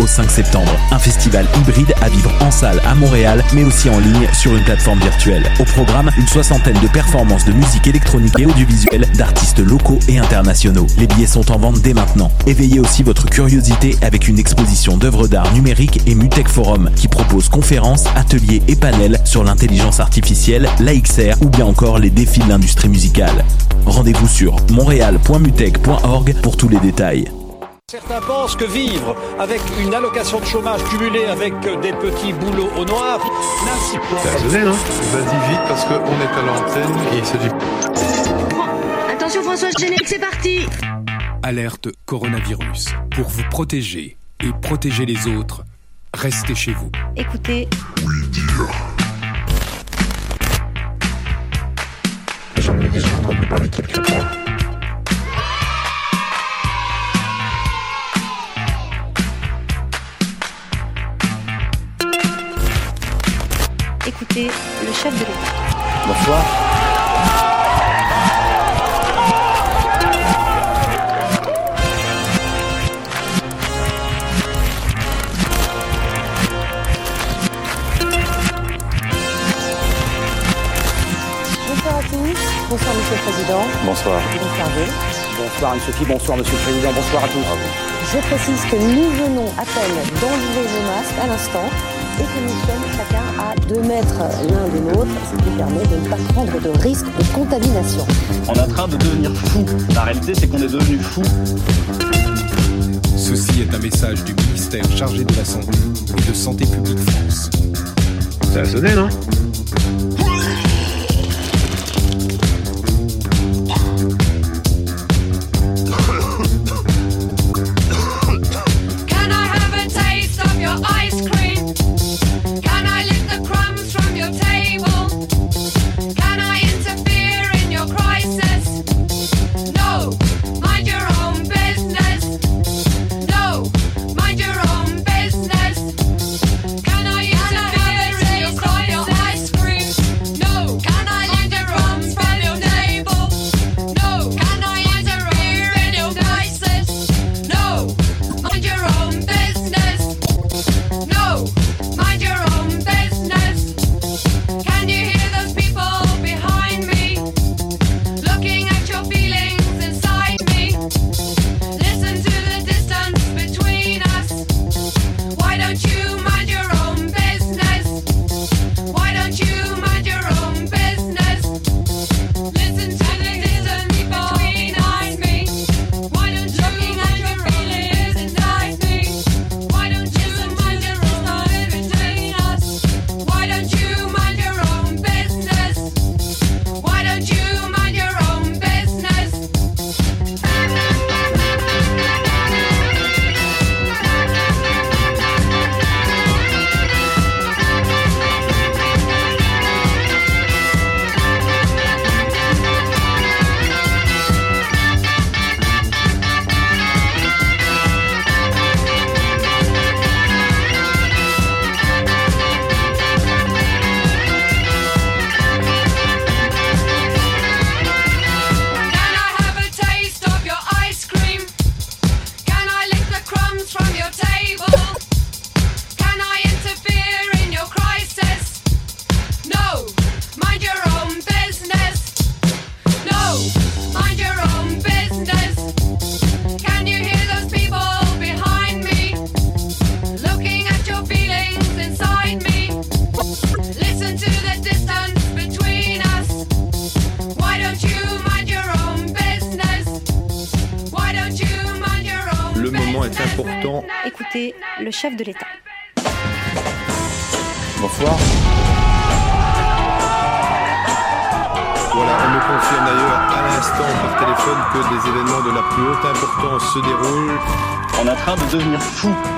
au 5 septembre. Un festival hybride à vivre en salle à Montréal, mais aussi en ligne sur une plateforme virtuelle. Au programme, une soixantaine de performances de musique électronique et audiovisuelle d'artistes locaux et internationaux. Les billets sont en vente dès maintenant. Éveillez aussi votre curiosité avec une exposition d'œuvres d'art numériques et Mutech Forum qui propose conférences, ateliers et panels sur l'intelligence artificielle, l'AXR ou bien encore les défis de l'industrie musicale. Rendez-vous sur montréal.mutech.org pour tous les détails. Certains pensent que vivre avec une allocation de chômage cumulée avec des petits boulots au noir, T'as donné, non? Vas-y vite parce qu'on est à l'antenne et il s'agit Attention François Générique, c'est parti Alerte coronavirus. Pour vous protéger et protéger les autres, restez chez vous. Écoutez, le chef de l'État. Bonsoir. Bonsoir à tous. Bonsoir Monsieur le Président. Bonsoir. Bonsoir. Bonsoir Monsieur Sophie, bonsoir Monsieur le Président, bonsoir à tous. Je précise que nous venons à peine d'enlever nos masques à l'instant et que nous sommes chacun à 2 mètres l'un de l'autre, ce qui permet de ne pas prendre de risque de contamination. On est en train de devenir fou. La réalité, c'est qu'on est devenu fou. Ceci est un message du ministère chargé de la Santé et de Santé publique France. Ça a sonné, non? Train de devenir fou.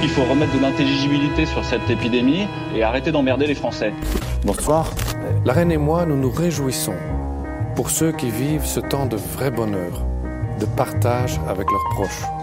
Il faut remettre de l'intelligibilité sur cette épidémie et arrêter d'emmerder les Français. Bonsoir. La reine et moi, nous nous réjouissons pour ceux qui vivent ce temps de vrai bonheur, de partage avec leurs proches.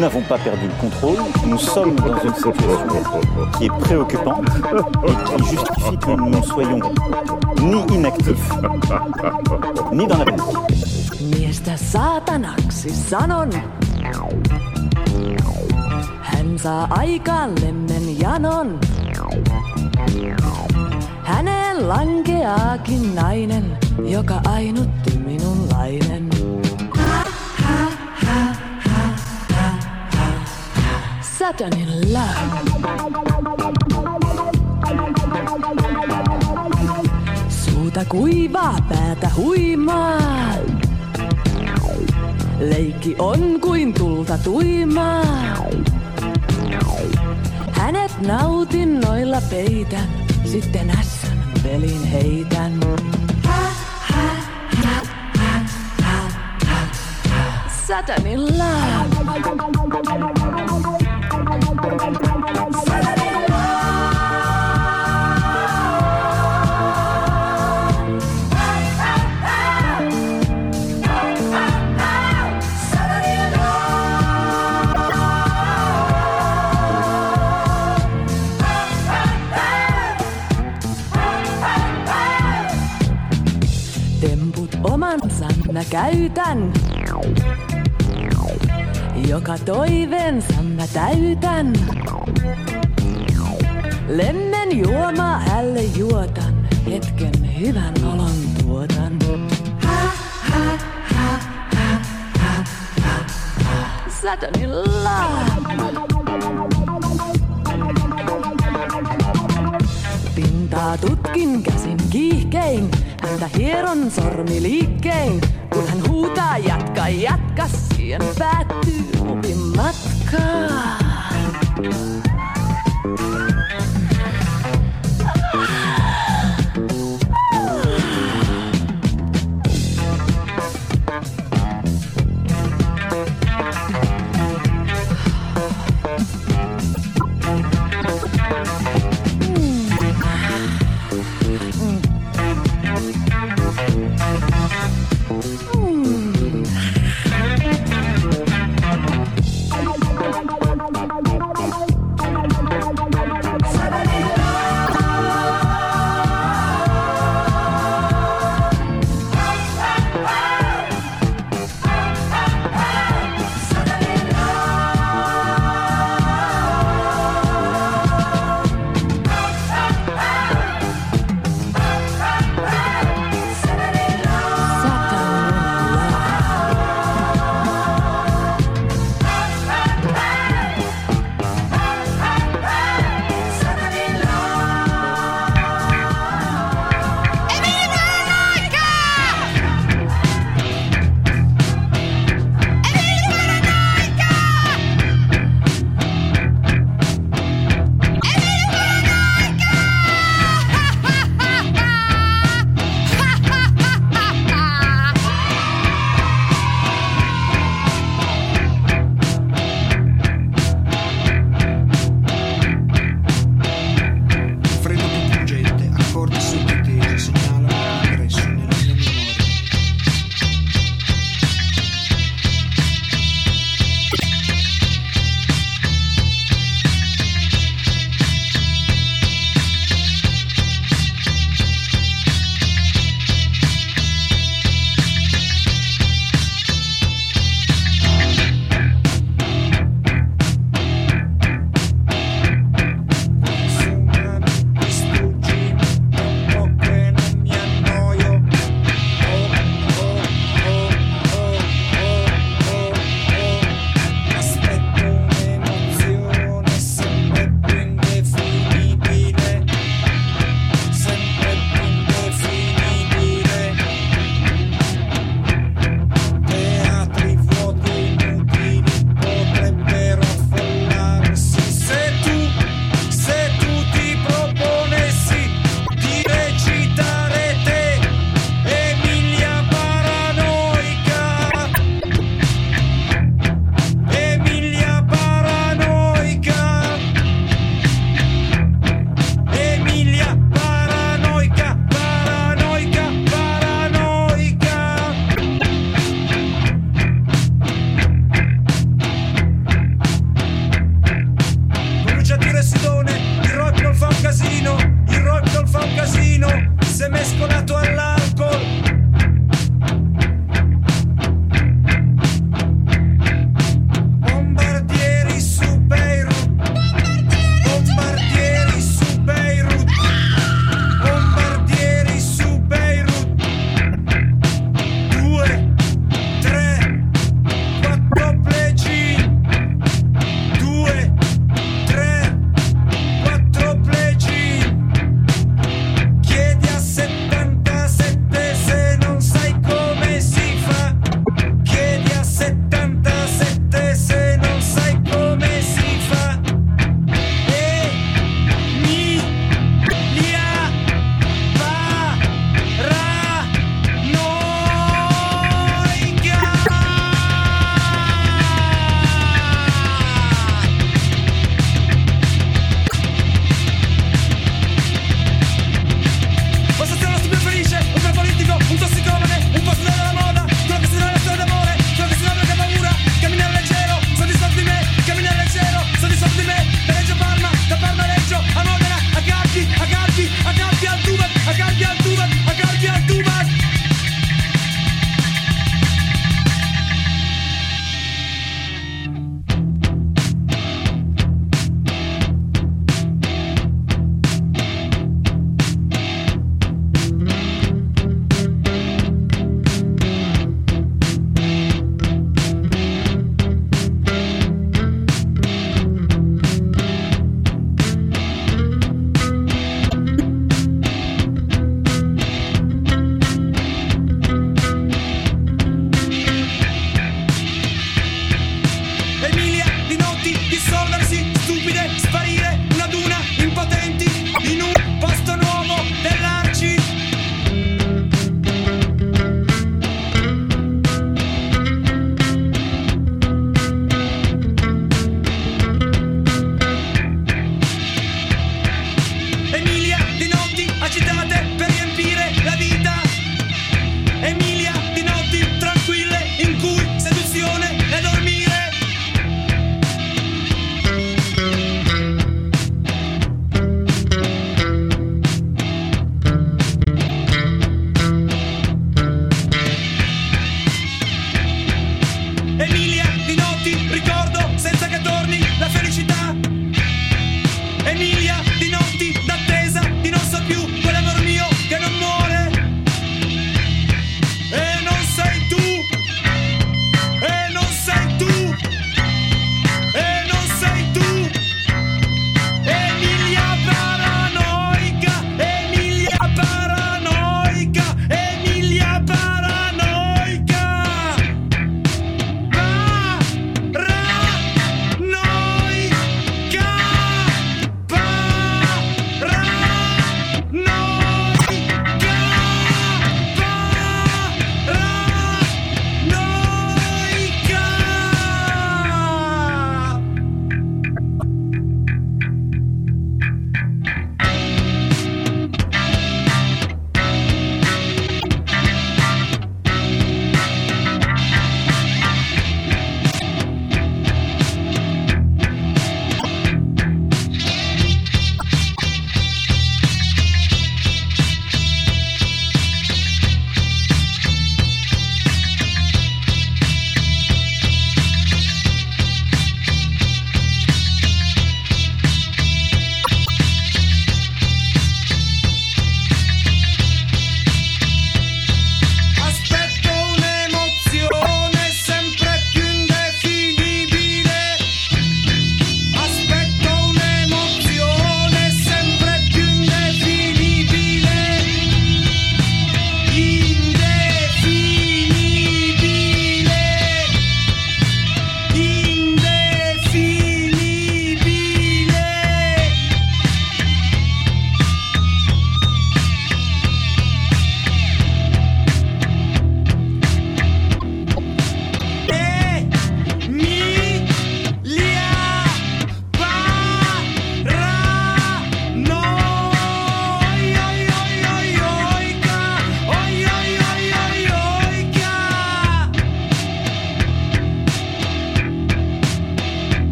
N'avons pas perdu le contrôle. Nous sommes dans une situation qui est préoccupante et qui justifie que nous ne soyons ni inactifs, ni dans la panique. Satanilla. Suuta kuivaa, päätä huimaa. Leikki on kuin tulta tuimaa. Hänet nautinnoilla peitän, sitten ässän pelin heitän. Satanilla. Temput käytän. Joka toiveensa mä täytän. Lemmen juoma hälle juotan, hetken hyvän olon tuotan. Satanilla. Pintaa tutkin käsin kiihkein, häntä hieron sormiliikkein. huutaa, jatka, jatka, siihen päät.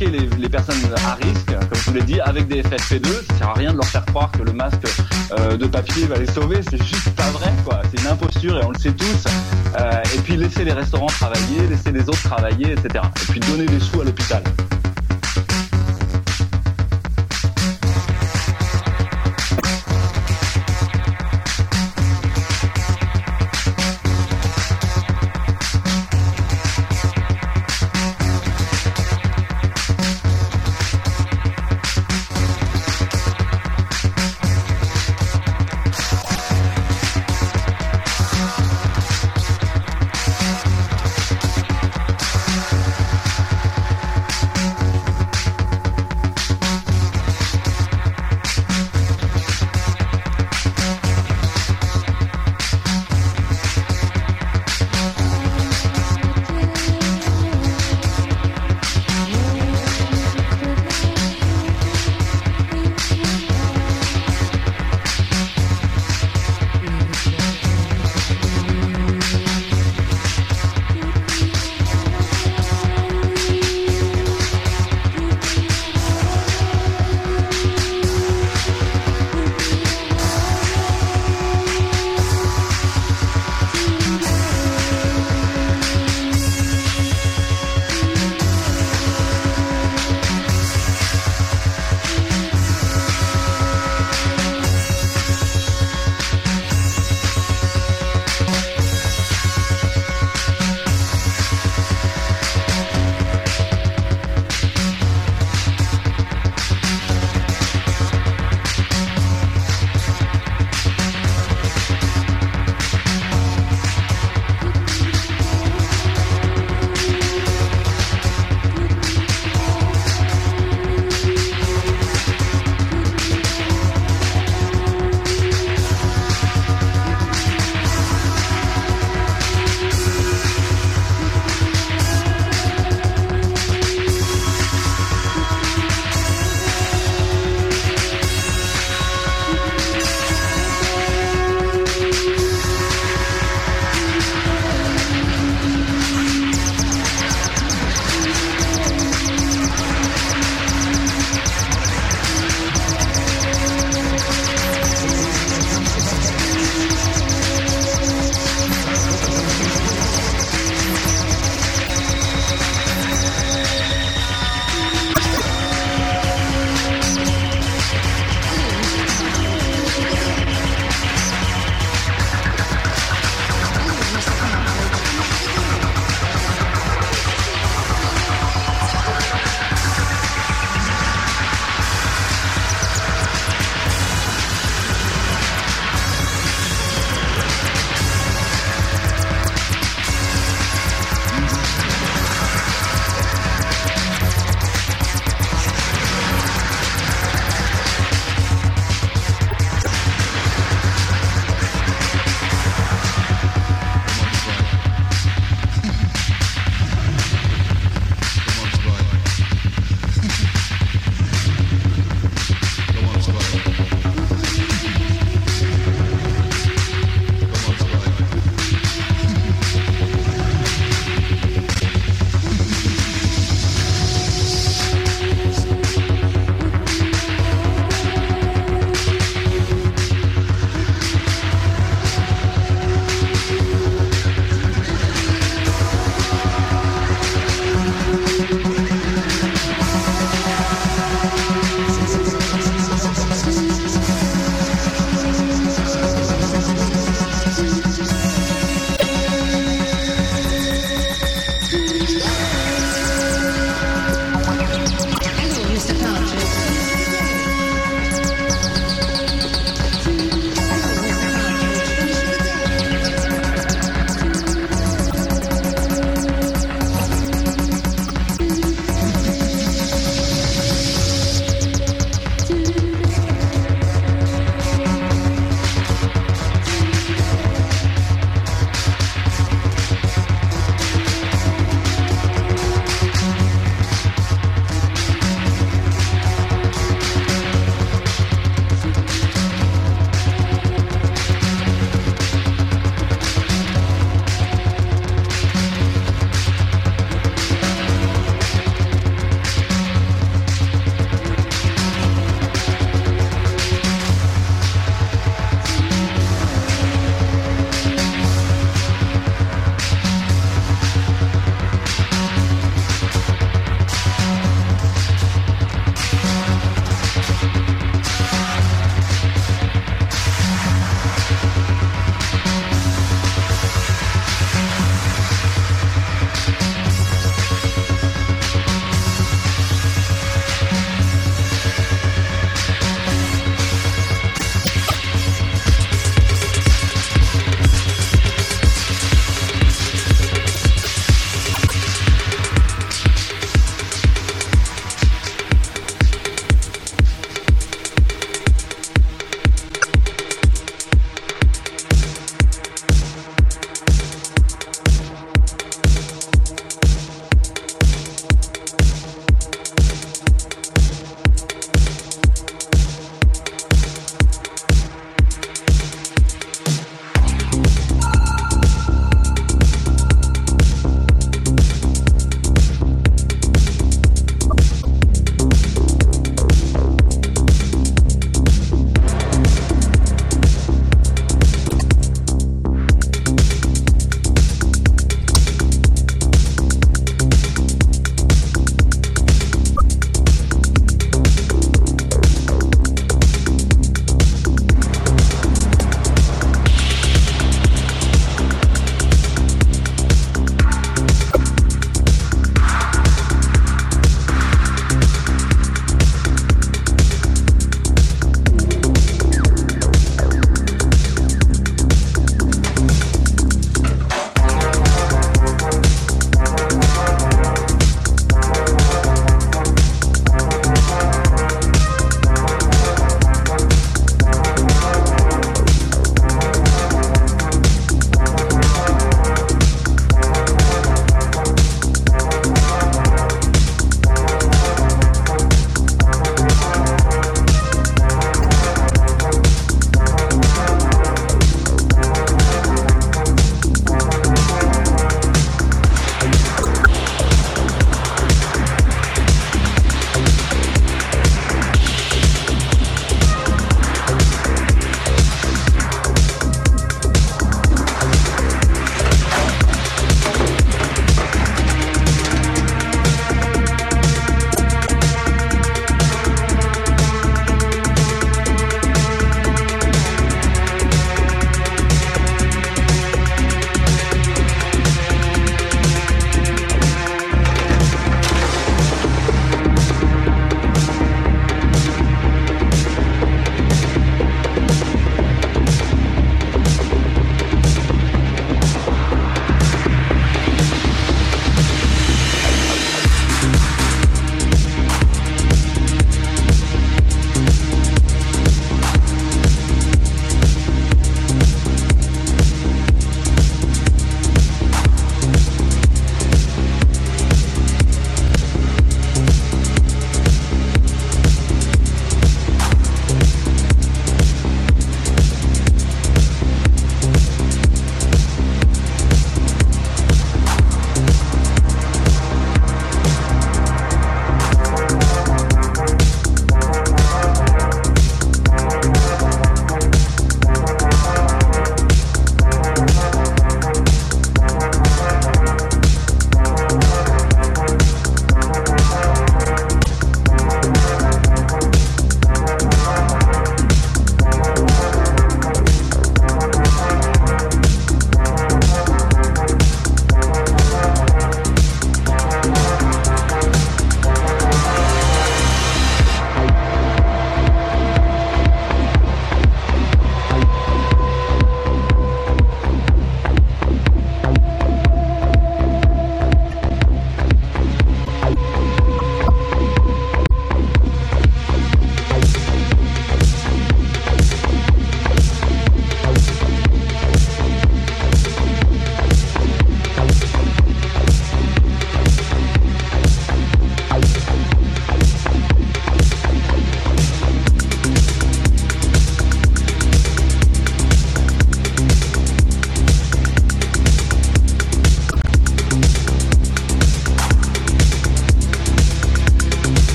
Les, personnes à risque, comme je vous l'ai dit, avec des FFP2. Ça sert à rien de leur faire croire que le masque euh, de papier va les sauver. C'est juste pas vrai. C'est une imposture et on le sait tous. Euh, et puis laisser les restaurants travailler, laisser les autres travailler, etc. Et puis donner des sous à l'hôpital.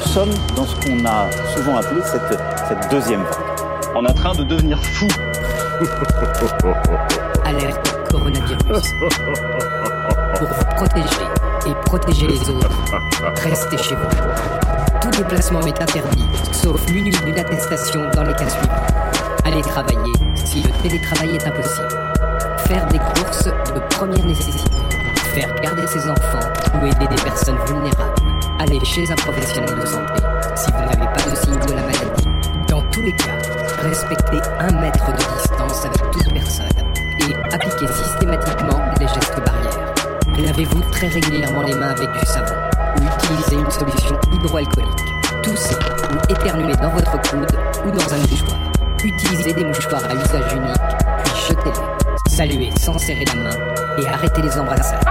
Sommes dans ce qu'on a souvent appelé cette, cette deuxième vague. On est en train de devenir fou. Alerte coronavirus. Pour vous protéger et protéger les autres, restez chez vous. Tout déplacement est interdit, sauf muni d'une attestation dans les cas suivants. Allez travailler si le télétravail est impossible. Faire des courses de première nécessité. Faire garder ses enfants ou aider des personnes vulnérables. Aller chez un professionnel de santé si vous n'avez pas de signe de la maladie. Dans tous les cas, respectez un mètre de distance avec toute personne et appliquez systématiquement les gestes barrières. Lavez-vous très régulièrement les mains avec du savon ou utilisez une solution hydroalcoolique. Toussez ou éternuez dans votre coude ou dans un mouchoir. Utilisez des mouchoirs à usage unique, puis jetez-les. Saluez sans serrer la main et arrêtez les embrassades.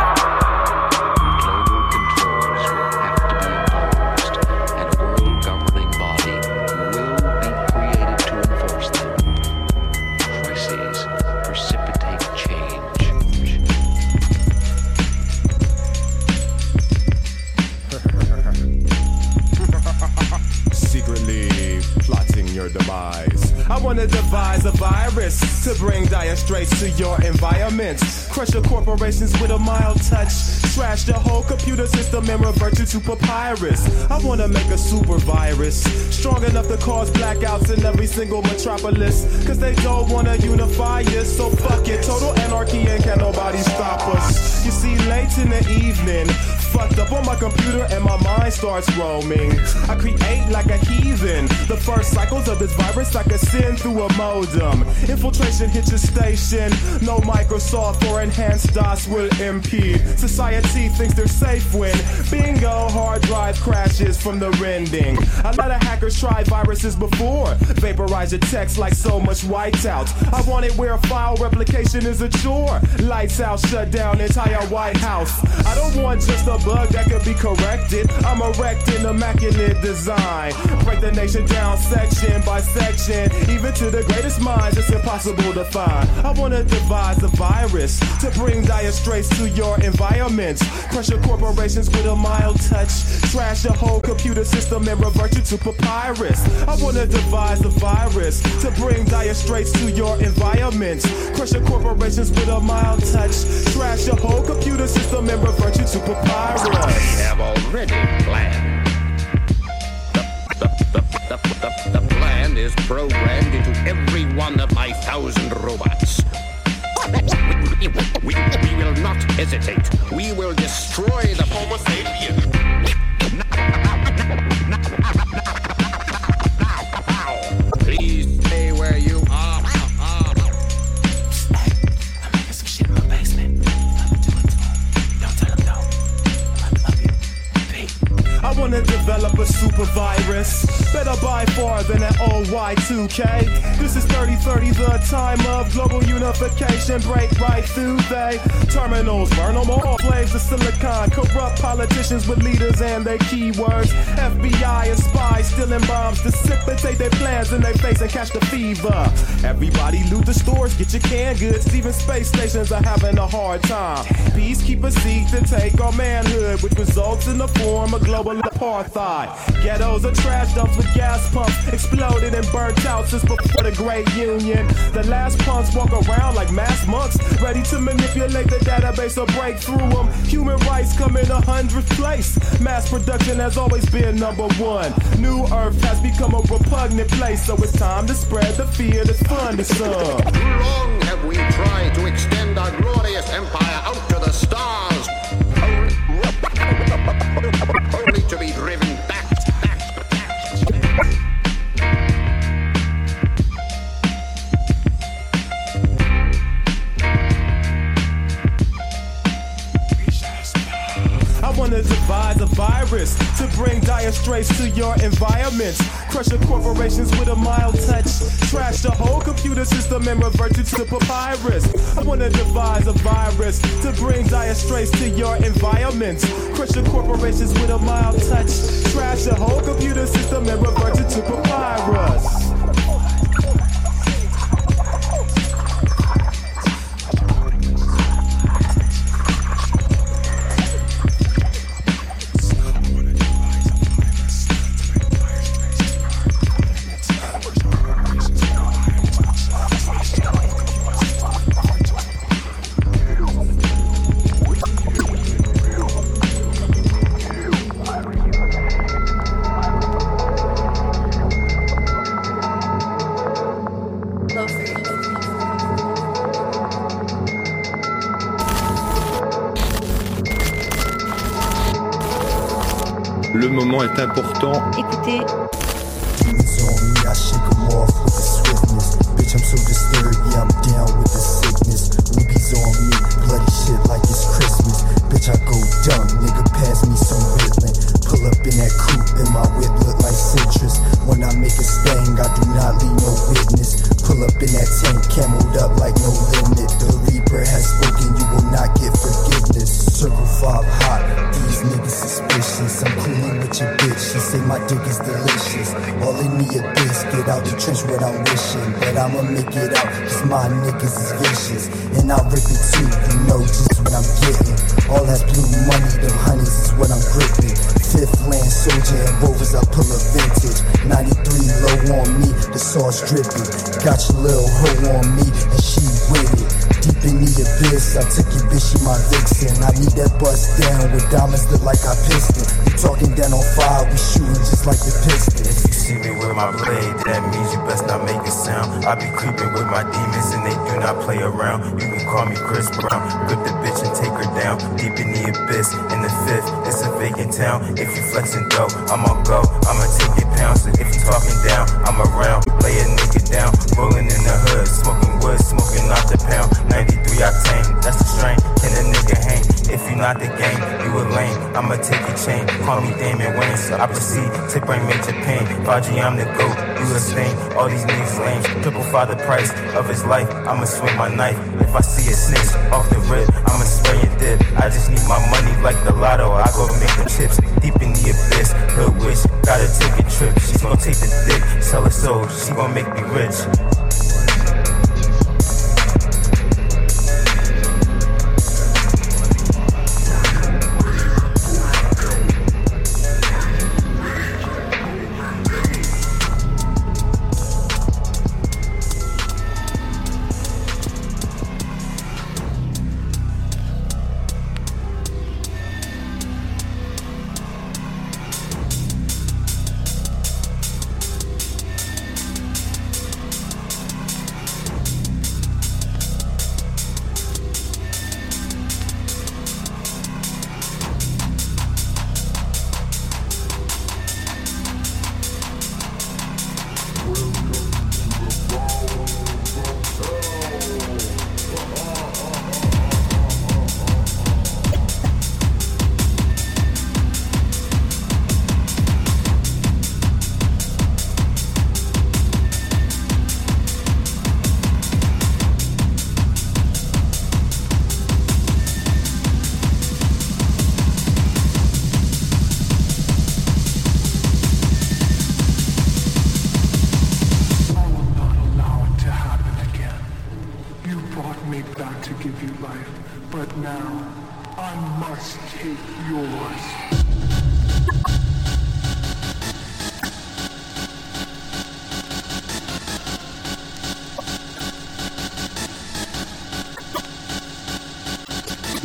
Straits to your environment. Crush your corporations with a mild touch. Trash the whole computer system and revert you to papyrus. I wanna make a super virus strong enough to cause blackouts in every single metropolis. Cause they don't wanna unify us, so fuck it. Total anarchy and can nobody stop us. You see, late in the evening, up on my computer and my mind starts roaming. I create like a heathen. The first cycles of this virus I can send through a modem. Infiltration hits your station. No Microsoft or enhanced DOS will impede. Society thinks they're safe when bingo hard drive crashes from the rending. A lot of hackers tried viruses before. Vaporize your text like so much whiteout. I want it where file replication is a chore. Lights out, shut down entire White House. I don't want just a that could be corrected. I'm erecting immaculate design. Break the nation down section by section. Even to the greatest minds, it's impossible to find. I wanna devise a virus to bring dire straits to your environment. Crush your corporations with a mild touch. Trash your whole computer system and revert you to papyrus. I wanna devise a virus to bring dire straits to your environment. Crush your corporations with a mild touch. Trash your whole computer system and revert you to papyrus. I have already planned. The, the, the, the, the plan is programmed into every one of my thousand robots. We, we, we will not hesitate. We will destroy the Homo sapien. Develop a super virus. Better by far than an old Y2K. This is 3030, the time of global unification. Break right through they terminals, burn them all. Flames of silicon, corrupt politicians with leaders and their keywords. FBI and spies stealing bombs, dissipate their plans in their face and catch the fever. Everybody loot the stores, get your canned goods. Even space stations are having a hard time. Peacekeepers seek to take our manhood, which results in the form of global apartheid. Ghettos are trash dumps with gas pumps exploded and burnt out since before the Great Union. The last punks walk around like mass monks, ready to manipulate the database or break through them. Human rights come in a hundredth place. Mass production has always been number one. New Earth has become a repugnant place, so it's time to spread the fear that's fun to some. Too long have we tried to extend our glorious empire out to the stars, to bring dire straits to your environment. Crush your corporations with a mild touch. Trash the whole computer system and revert you to the papyrus. I wanna devise a virus to bring dire straits to your environment. Crush your corporations with a mild touch. Trash the whole computer system and revert you to papyrus. Shit like it's Christmas. Bitch, I go dumb, nigga, pass me some Ritalin. Pull up in that coupe, and my whip look like citrus. When I make a sting, I do not leave no witness. Pull up in that tank, cameled up like no limit. The Reaper has spoken, dick is delicious. All in me a biscuit, out the trench I'm wishing. But I'ma make it out, cause my niggas is vicious. And I'll rip it too, you know just what I'm getting. All that blue money, them honeys is what I'm gripping. Fifth land soldier and rovers, I pull a vintage. 93 low on me, the sauce dripping. Got your little hoe on me, and she with it. Deep in the abyss, I took your bitch, she my vixen. I need that bust down with diamonds that like I piston. You talking down on fire, we shooting just like the piston. If you see me with my blade, that means you best not make a sound. I be creeping with my demons and they do not play around. You can call me Chris Brown, grip the bitch and take her down. Deep in the abyss, in the fifth, it's a vacant town. If you flexing dope, I'ma go, I'ma take your pounds. If you talking down, I'm around. Lay a nigga down, rolling in the hood, smoking wood, smoking off the pound. 93 octane, that's the strain. Can a nigga hang? If you not the game, you a lame. I'ma take your chain. Call me Damon Wayne, so I proceed to bring major pain. Faji, I'm the goat, you a stain. All these niggas lame. Triple five the price of his life. I'ma swing my knife. If I see a snitch off the rip, I'ma spray and dip. I just need my money like the lotto. I go make the chips deep in the abyss. Hood witch, gotta take a trip. She's gonna take the dick, sell her soul. She gonna make me rich.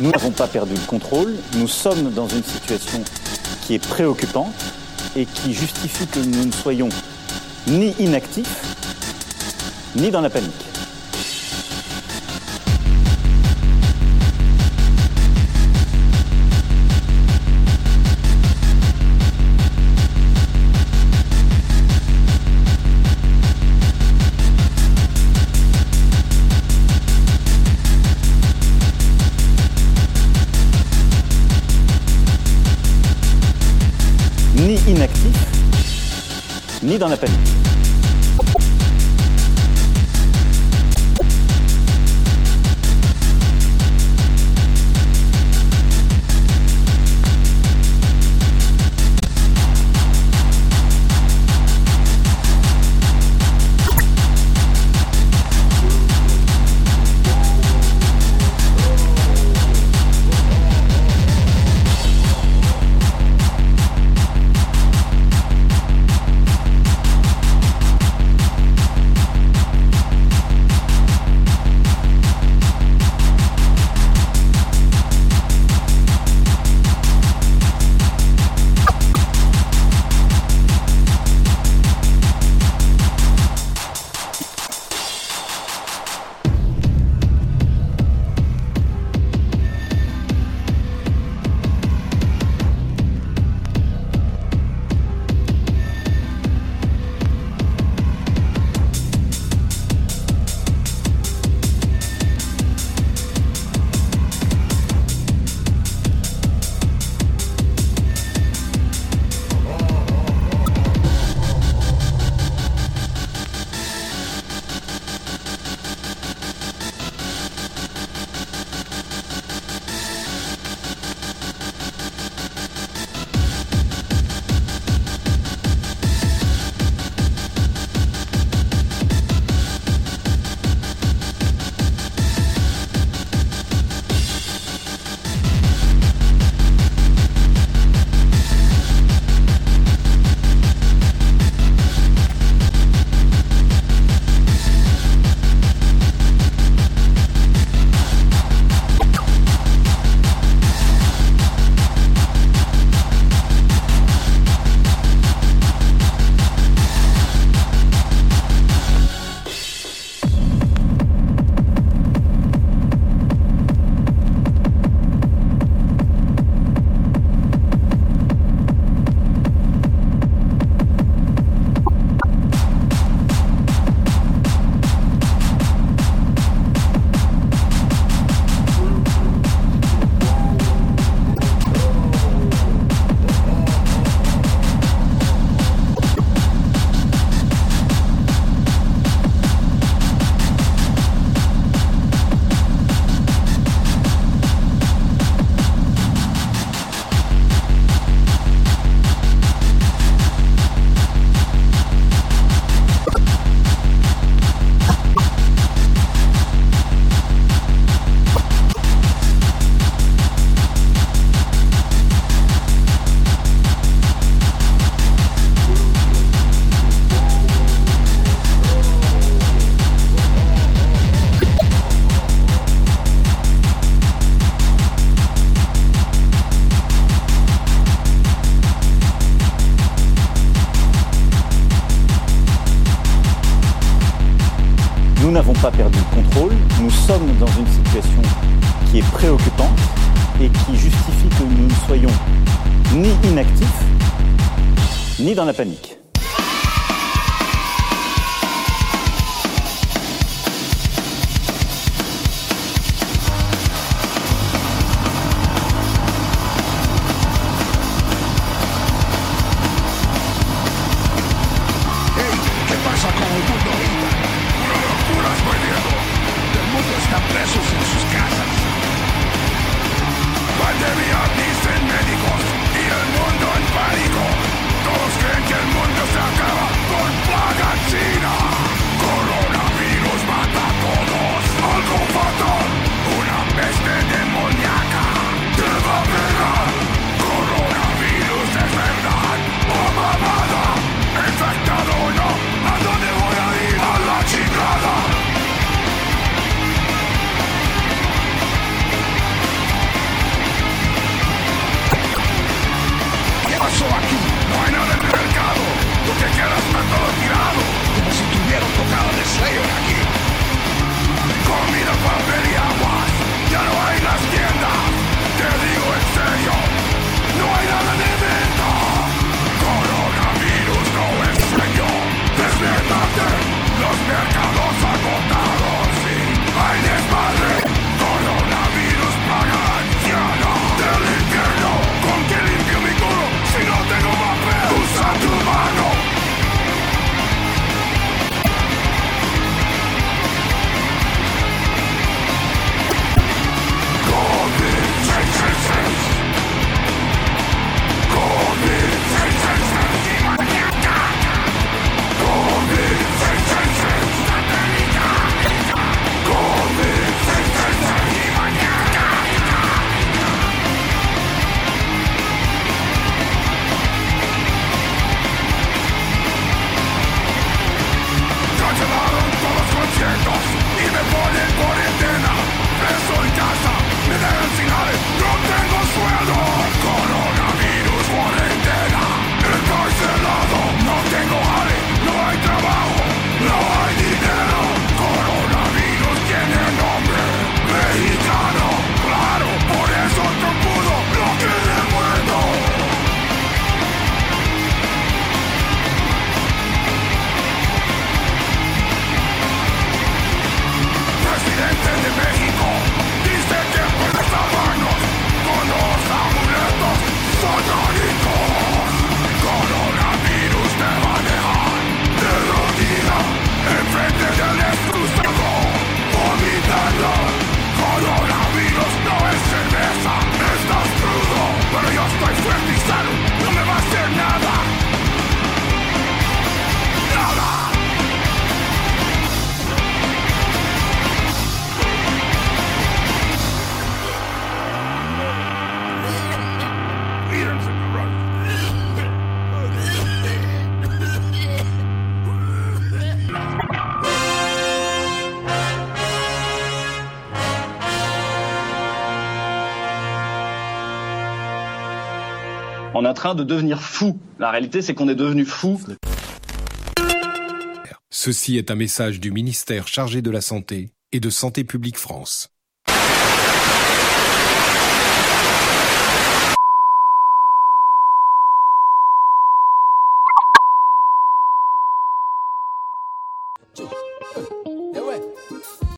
Nous n'avons pas perdu le contrôle, nous sommes dans une situation qui est préoccupante et qui justifie que nous ne soyons ni inactifs, ni dans la panique. Dans la panique. train de devenir fou. La réalité, c'est qu'on est devenu fou. Ceci est un message du ministère chargé de la Santé et de Santé publique France.